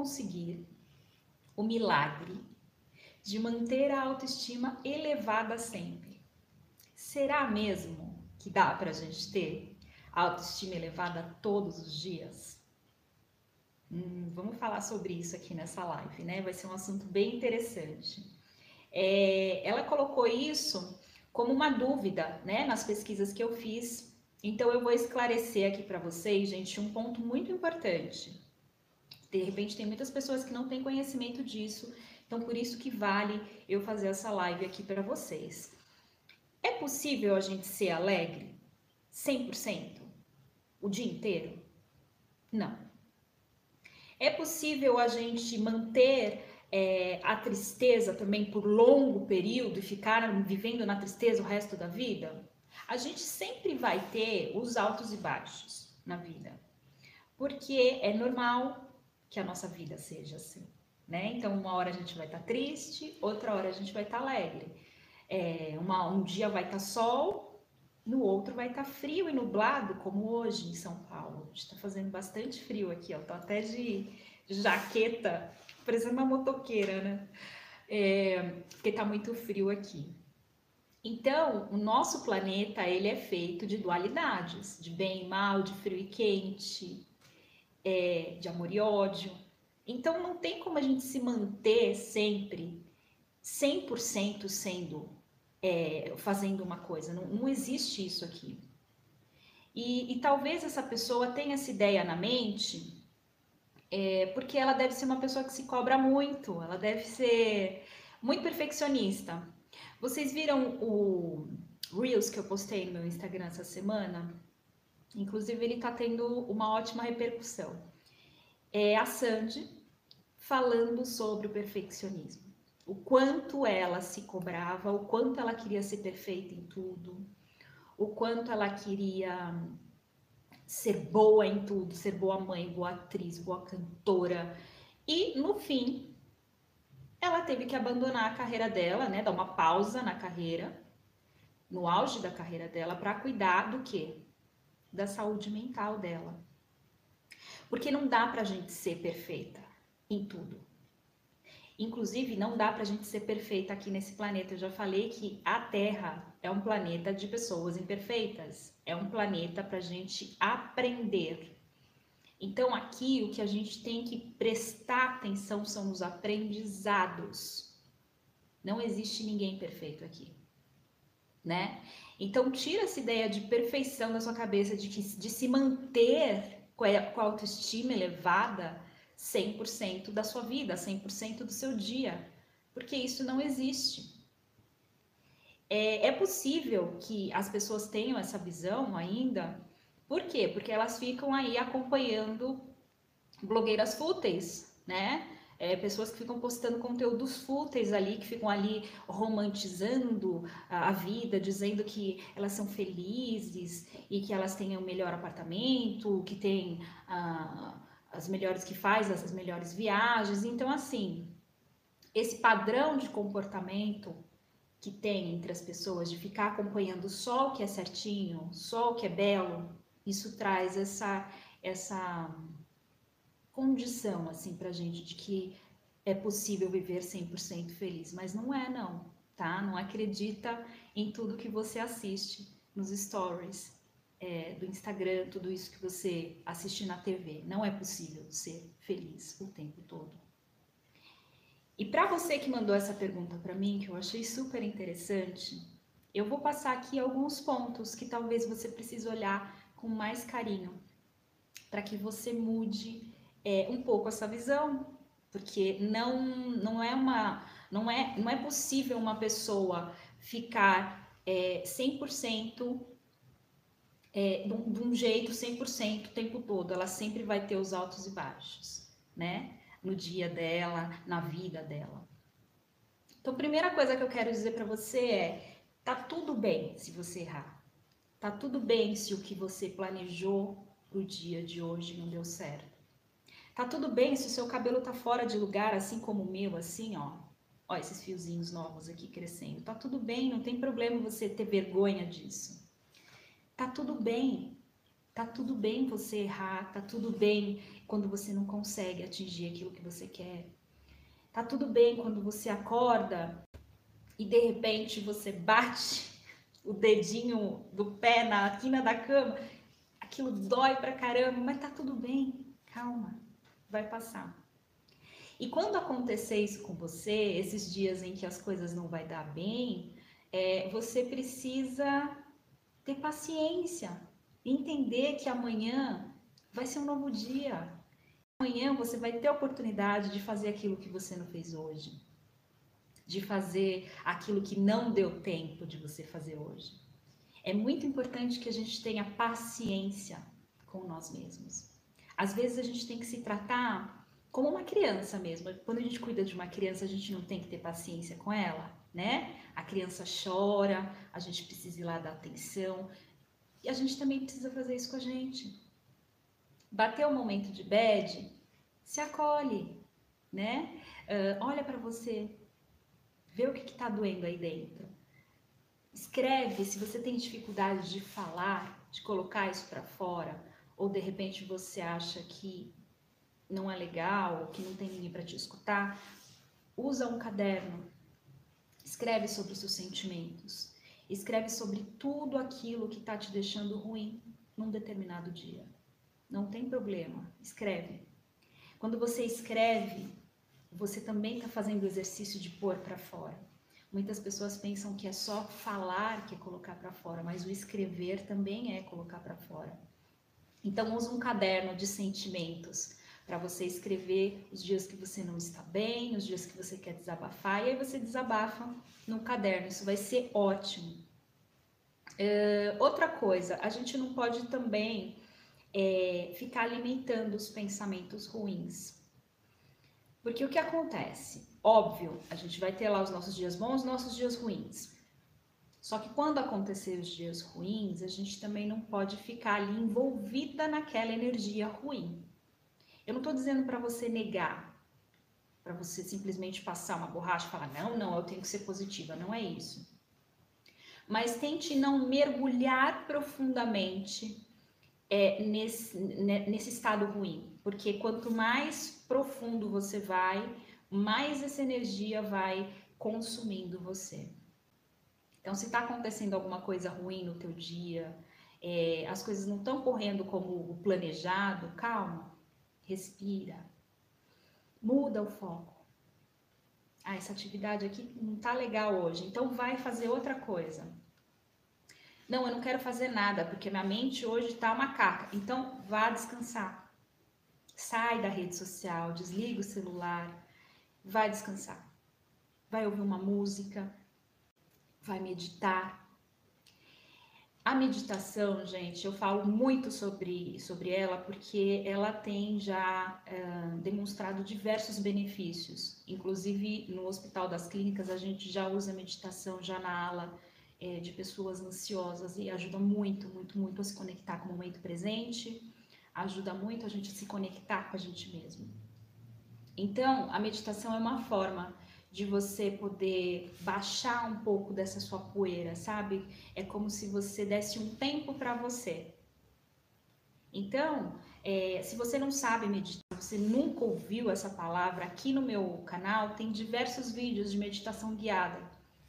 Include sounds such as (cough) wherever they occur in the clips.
conseguir o milagre de manter a autoestima elevada sempre. Será mesmo que dá para a gente ter autoestima elevada todos os dias? Hum, vamos falar sobre isso aqui nessa live, né? Vai ser um assunto bem interessante. É, ela colocou isso como uma dúvida, né, nas pesquisas que eu fiz. Então eu vou esclarecer aqui para vocês, gente, um ponto muito importante. De repente tem muitas pessoas que não têm conhecimento disso, então por isso que vale eu fazer essa live aqui para vocês. É possível a gente ser alegre 100% o dia inteiro? Não. É possível a gente manter é, a tristeza também por longo período e ficar vivendo na tristeza o resto da vida? A gente sempre vai ter os altos e baixos na vida, porque é normal que a nossa vida seja assim, né? Então, uma hora a gente vai estar tá triste, outra hora a gente vai estar tá alegre. É, uma, um dia vai estar tá sol, no outro vai estar tá frio e nublado, como hoje em São Paulo. Está fazendo bastante frio aqui, ó. Tô até de jaqueta parecendo uma motoqueira, né? É, porque tá muito frio aqui. Então, o nosso planeta, ele é feito de dualidades, de bem e mal, de frio e quente, é, de amor e ódio. Então, não tem como a gente se manter sempre 100% sendo, é, fazendo uma coisa. Não, não, existe isso aqui. E, e talvez essa pessoa tenha essa ideia na mente é, porque ela deve ser uma pessoa que se cobra muito, ela deve ser muito perfeccionista. Vocês viram o Reels que eu postei no meu Instagram essa semana? Inclusive, ele tá tendo uma ótima repercussão. É a Sandy falando sobre o perfeccionismo. O quanto ela se cobrava, o quanto ela queria ser perfeita em tudo, o quanto ela queria ser boa em tudo, ser boa mãe, boa atriz, boa cantora. E no fim, ela teve que abandonar a carreira dela, né, dar uma pausa na carreira, no auge da carreira dela, para cuidar do quê? Da saúde mental dela. Porque não dá pra gente ser perfeita em tudo. Inclusive, não dá pra gente ser perfeita aqui nesse planeta. Eu já falei que a Terra é um planeta de pessoas imperfeitas. É um planeta para a gente aprender. Então, aqui o que a gente tem que prestar atenção são os aprendizados. Não existe ninguém perfeito aqui, né? Então, tira essa ideia de perfeição da sua cabeça, de, que, de se manter com a autoestima elevada 100% da sua vida, 100% do seu dia, porque isso não existe. É, é possível que as pessoas tenham essa visão ainda, por quê? Porque elas ficam aí acompanhando blogueiras fúteis, né? É, pessoas que ficam postando conteúdos fúteis ali, que ficam ali romantizando a, a, vida, dizendo que elas são felizes e que elas têm o melhor apartamento, que tem ah, as melhores que faz as melhores viagens. Então, assim, esse padrão de comportamento que tem entre as pessoas de ficar acompanhando só o que é certinho, só o que é belo, isso traz essa essa condição assim pra gente de que é possível viver 100% feliz, mas não é não, tá? Não acredita em tudo que você assiste nos stories, é, do Instagram, tudo isso que você assiste na TV. Não é possível ser feliz o tempo todo. E para você que mandou essa pergunta para mim, que eu achei super interessante, eu vou passar aqui alguns pontos que talvez você precise olhar com mais carinho para que você mude é, um pouco essa visão, porque não não é uma não é não é possível uma pessoa ficar é, 100% é, de, um, de um jeito 100% o tempo todo, ela sempre vai ter os altos e baixos, né? No dia dela, na vida dela. Então, primeira coisa que eu quero dizer para você é: tá tudo bem se você errar. Tá tudo bem se o que você planejou pro dia de hoje não deu certo. Tá tudo bem se o seu cabelo tá fora de lugar, assim como o meu, assim, ó. Ó, esses fiozinhos novos aqui crescendo. Tá tudo bem, não tem problema você ter vergonha disso. Tá tudo bem. Tá tudo bem você errar, tá tudo bem quando você não consegue atingir aquilo que você quer. Tá tudo bem quando você acorda e de repente você bate o dedinho do pé na quina da cama, aquilo dói pra caramba, mas tá tudo bem, calma, vai passar. E quando acontecer isso com você, esses dias em que as coisas não vai dar bem, é, você precisa ter paciência, entender que amanhã vai ser um novo dia. Amanhã você vai ter a oportunidade de fazer aquilo que você não fez hoje, de fazer aquilo que não deu tempo de você fazer hoje. É muito importante que a gente tenha paciência com nós mesmos. Às vezes a gente tem que se tratar como uma criança mesmo. Quando a gente cuida de uma criança, a gente não tem que ter paciência com ela, né? A criança chora, a gente precisa ir lá dar atenção. E a gente também precisa fazer isso com a gente. Bateu o momento de bad, se acolhe, né? Uh, olha para você, vê o que está doendo aí dentro. Escreve se você tem dificuldade de falar, de colocar isso para fora, ou de repente você acha que não é legal, que não tem ninguém para te escutar, usa um caderno, escreve sobre os seus sentimentos, escreve sobre tudo aquilo que está te deixando ruim num determinado dia. Não tem problema, escreve. Quando você escreve, você também está fazendo o exercício de pôr para fora. Muitas pessoas pensam que é só falar que é colocar para fora, mas o escrever também é colocar para fora. Então, use um caderno de sentimentos para você escrever os dias que você não está bem, os dias que você quer desabafar, e aí você desabafa no caderno. Isso vai ser ótimo. Outra coisa, a gente não pode também é, ficar alimentando os pensamentos ruins. Porque o que acontece? Óbvio, a gente vai ter lá os nossos dias bons, os nossos dias ruins. Só que quando acontecer os dias ruins, a gente também não pode ficar ali envolvida naquela energia ruim. Eu não estou dizendo para você negar, para você simplesmente passar uma borracha e falar, não, não, eu tenho que ser positiva. Não é isso. Mas tente não mergulhar profundamente é, nesse, nesse estado ruim, porque quanto mais profundo você vai, mais essa energia vai consumindo você. Então, se está acontecendo alguma coisa ruim no teu dia, é, as coisas não estão correndo como o planejado, calma, respira, muda o foco. Ah, essa atividade aqui não tá legal hoje, então vai fazer outra coisa. Não, eu não quero fazer nada, porque minha mente hoje tá uma caca. Então vá descansar. Sai da rede social, desliga o celular, vai descansar. Vai ouvir uma música, vai meditar, a meditação, gente, eu falo muito sobre, sobre ela porque ela tem já uh, demonstrado diversos benefícios. Inclusive, no Hospital das Clínicas, a gente já usa meditação já na ala é, de pessoas ansiosas e ajuda muito, muito, muito a se conectar com o momento presente, ajuda muito a gente a se conectar com a gente mesmo. Então, a meditação é uma forma de você poder baixar um pouco dessa sua poeira, sabe? É como se você desse um tempo para você. Então, é, se você não sabe meditar, você nunca ouviu essa palavra, aqui no meu canal tem diversos vídeos de meditação guiada,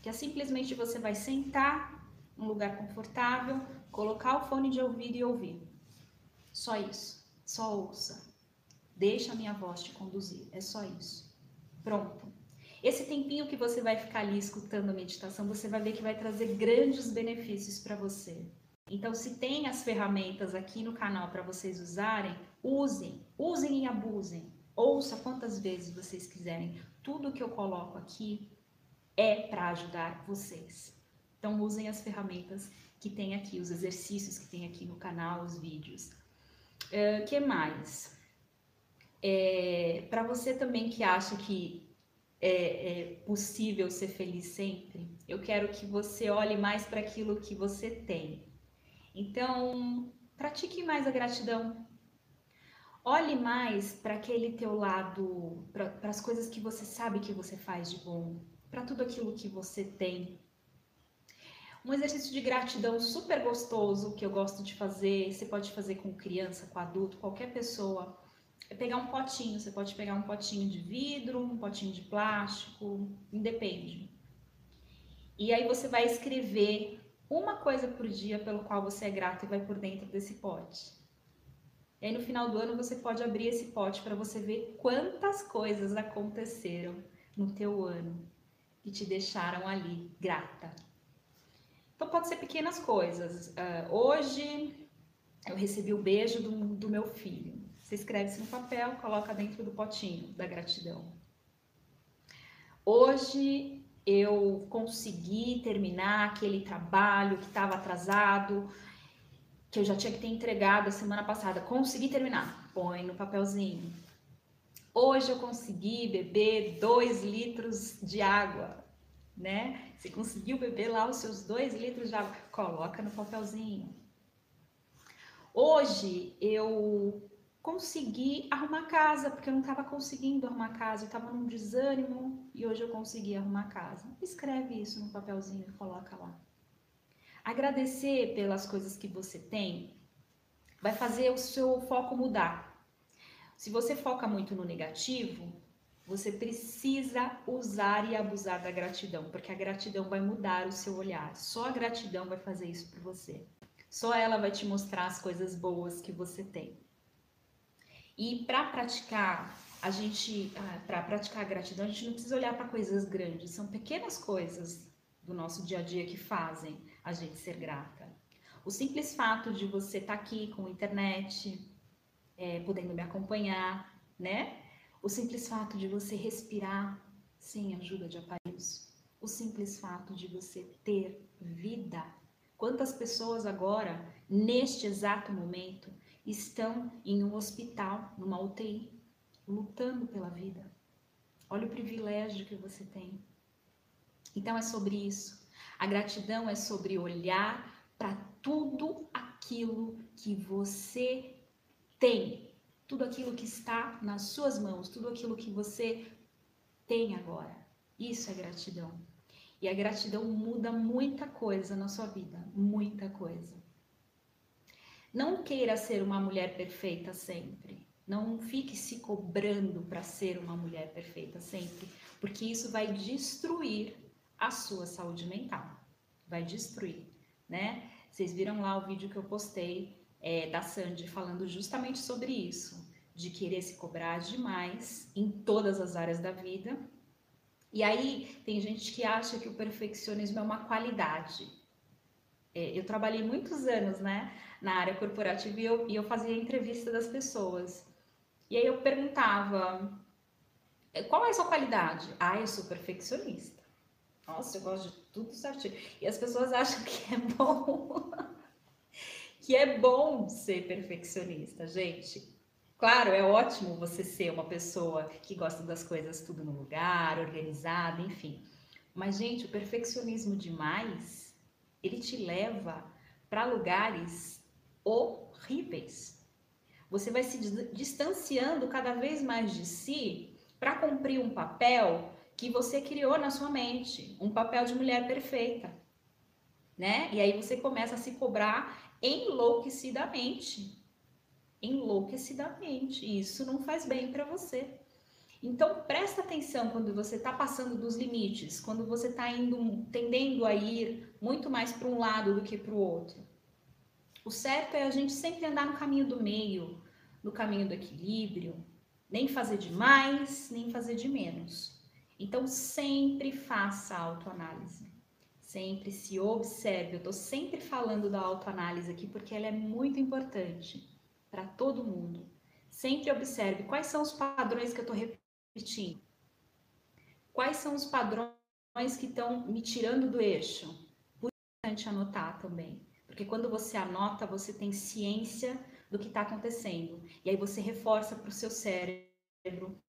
que é simplesmente você vai sentar num lugar confortável, colocar o fone de ouvido e ouvir. Só isso. Só ouça. Deixa a minha voz te conduzir. É só isso. Pronto. Esse tempinho que você vai ficar ali escutando a meditação, você vai ver que vai trazer grandes benefícios para você. Então, se tem as ferramentas aqui no canal para vocês usarem, usem, usem e abusem. Ouça quantas vezes vocês quiserem. Tudo que eu coloco aqui é para ajudar vocês. Então, usem as ferramentas que tem aqui, os exercícios que tem aqui no canal, os vídeos. O uh, que mais? É, para você também que acha que é, é possível ser feliz sempre, eu quero que você olhe mais para aquilo que você tem. Então, pratique mais a gratidão. Olhe mais para aquele teu lado, para as coisas que você sabe que você faz de bom, para tudo aquilo que você tem. Um exercício de gratidão super gostoso que eu gosto de fazer, você pode fazer com criança, com adulto, qualquer pessoa. É pegar um potinho, você pode pegar um potinho de vidro, um potinho de plástico, independe. E aí você vai escrever uma coisa por dia pelo qual você é grato e vai por dentro desse pote. E aí no final do ano você pode abrir esse pote para você ver quantas coisas aconteceram no teu ano que te deixaram ali grata. Então pode ser pequenas coisas. Uh, hoje eu recebi o beijo do, do meu filho. Você escreve isso no papel, coloca dentro do potinho da gratidão. Hoje eu consegui terminar aquele trabalho que estava atrasado, que eu já tinha que ter entregado a semana passada. Consegui terminar. Põe no papelzinho. Hoje eu consegui beber dois litros de água, né? Você conseguiu beber lá os seus dois litros de água, coloca no papelzinho. Hoje eu consegui arrumar casa, porque eu não estava conseguindo arrumar casa, eu estava num desânimo e hoje eu consegui arrumar casa. Escreve isso no papelzinho e coloca lá. Agradecer pelas coisas que você tem vai fazer o seu foco mudar. Se você foca muito no negativo, você precisa usar e abusar da gratidão, porque a gratidão vai mudar o seu olhar. Só a gratidão vai fazer isso por você. Só ela vai te mostrar as coisas boas que você tem. E para praticar, a gente, ah, para praticar a gratidão, a gente não precisa olhar para coisas grandes, são pequenas coisas do nosso dia a dia que fazem a gente ser grata. O simples fato de você estar tá aqui com a internet, é, podendo me acompanhar, né? O simples fato de você respirar sem ajuda de aparelhos. O simples fato de você ter vida. Quantas pessoas agora, neste exato momento, estão em um hospital, numa UTI, lutando pela vida? Olha o privilégio que você tem. Então é sobre isso. A gratidão é sobre olhar para tudo aquilo que você tem, tudo aquilo que está nas suas mãos, tudo aquilo que você tem agora. Isso é gratidão. E a gratidão muda muita coisa na sua vida, muita coisa. Não queira ser uma mulher perfeita sempre. Não fique se cobrando para ser uma mulher perfeita sempre, porque isso vai destruir a sua saúde mental. Vai destruir, né? Vocês viram lá o vídeo que eu postei é, da Sandy falando justamente sobre isso, de querer se cobrar demais em todas as áreas da vida. E aí tem gente que acha que o perfeccionismo é uma qualidade. É, eu trabalhei muitos anos, né, na área corporativa e eu, e eu fazia entrevista das pessoas. E aí eu perguntava, é, qual é a sua qualidade? Ah, eu sou perfeccionista. Nossa, eu gosto de tudo certinho. E as pessoas acham que é bom (laughs) que é bom ser perfeccionista, gente. Claro, é ótimo você ser uma pessoa que gosta das coisas tudo no lugar, organizada, enfim. Mas, gente, o perfeccionismo demais, ele te leva para lugares horríveis. Você vai se distanciando cada vez mais de si para cumprir um papel que você criou na sua mente, um papel de mulher perfeita, né? E aí você começa a se cobrar enlouquecidamente. Enlouquecidamente. Isso não faz bem para você. Então presta atenção quando você está passando dos limites, quando você está indo tendendo a ir muito mais para um lado do que para o outro. O certo é a gente sempre andar no caminho do meio, no caminho do equilíbrio, nem fazer de mais, nem fazer de menos. Então sempre faça autoanálise sempre se observe. Eu estou sempre falando da autoanálise aqui porque ela é muito importante para todo mundo. Sempre observe quais são os padrões que eu estou repetindo. Quais são os padrões que estão me tirando do eixo? Por importante anotar também. Porque quando você anota, você tem ciência do que está acontecendo. E aí você reforça para o seu cérebro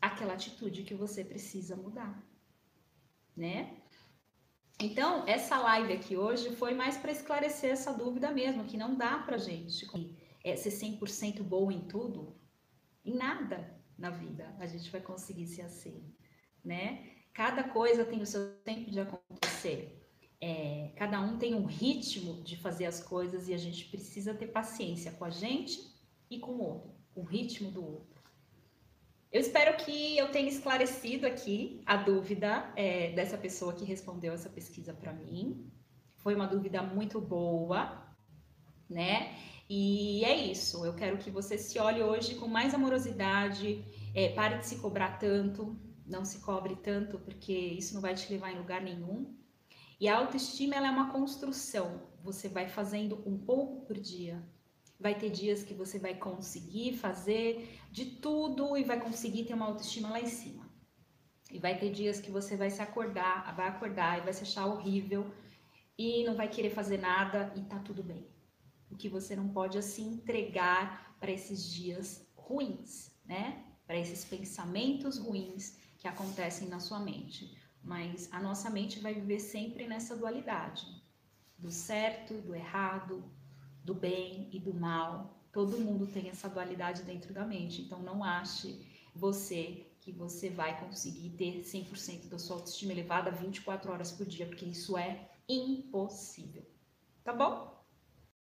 aquela atitude que você precisa mudar, né? Então, essa live aqui hoje foi mais para esclarecer essa dúvida mesmo, que não dá para gente é, ser 100% bom em tudo, em nada na vida a gente vai conseguir ser assim, né? Cada coisa tem o seu tempo de acontecer. É, cada um tem um ritmo de fazer as coisas e a gente precisa ter paciência com a gente e com o outro, o ritmo do outro. Eu espero que eu tenha esclarecido aqui a dúvida é, dessa pessoa que respondeu essa pesquisa para mim. Foi uma dúvida muito boa, né? E é isso. Eu quero que você se olhe hoje com mais amorosidade, é, pare de se cobrar tanto, não se cobre tanto, porque isso não vai te levar em lugar nenhum. E a autoestima ela é uma construção. Você vai fazendo um pouco por dia. Vai ter dias que você vai conseguir fazer de tudo e vai conseguir ter uma autoestima lá em cima. E vai ter dias que você vai se acordar, vai acordar e vai se achar horrível e não vai querer fazer nada e tá tudo bem. O que você não pode assim entregar para esses dias ruins, né? Para esses pensamentos ruins que acontecem na sua mente mas a nossa mente vai viver sempre nessa dualidade do certo, do errado, do bem e do mal. Todo mundo tem essa dualidade dentro da mente, então não ache você que você vai conseguir ter 100% da sua autoestima elevada 24 horas por dia, porque isso é impossível. Tá bom?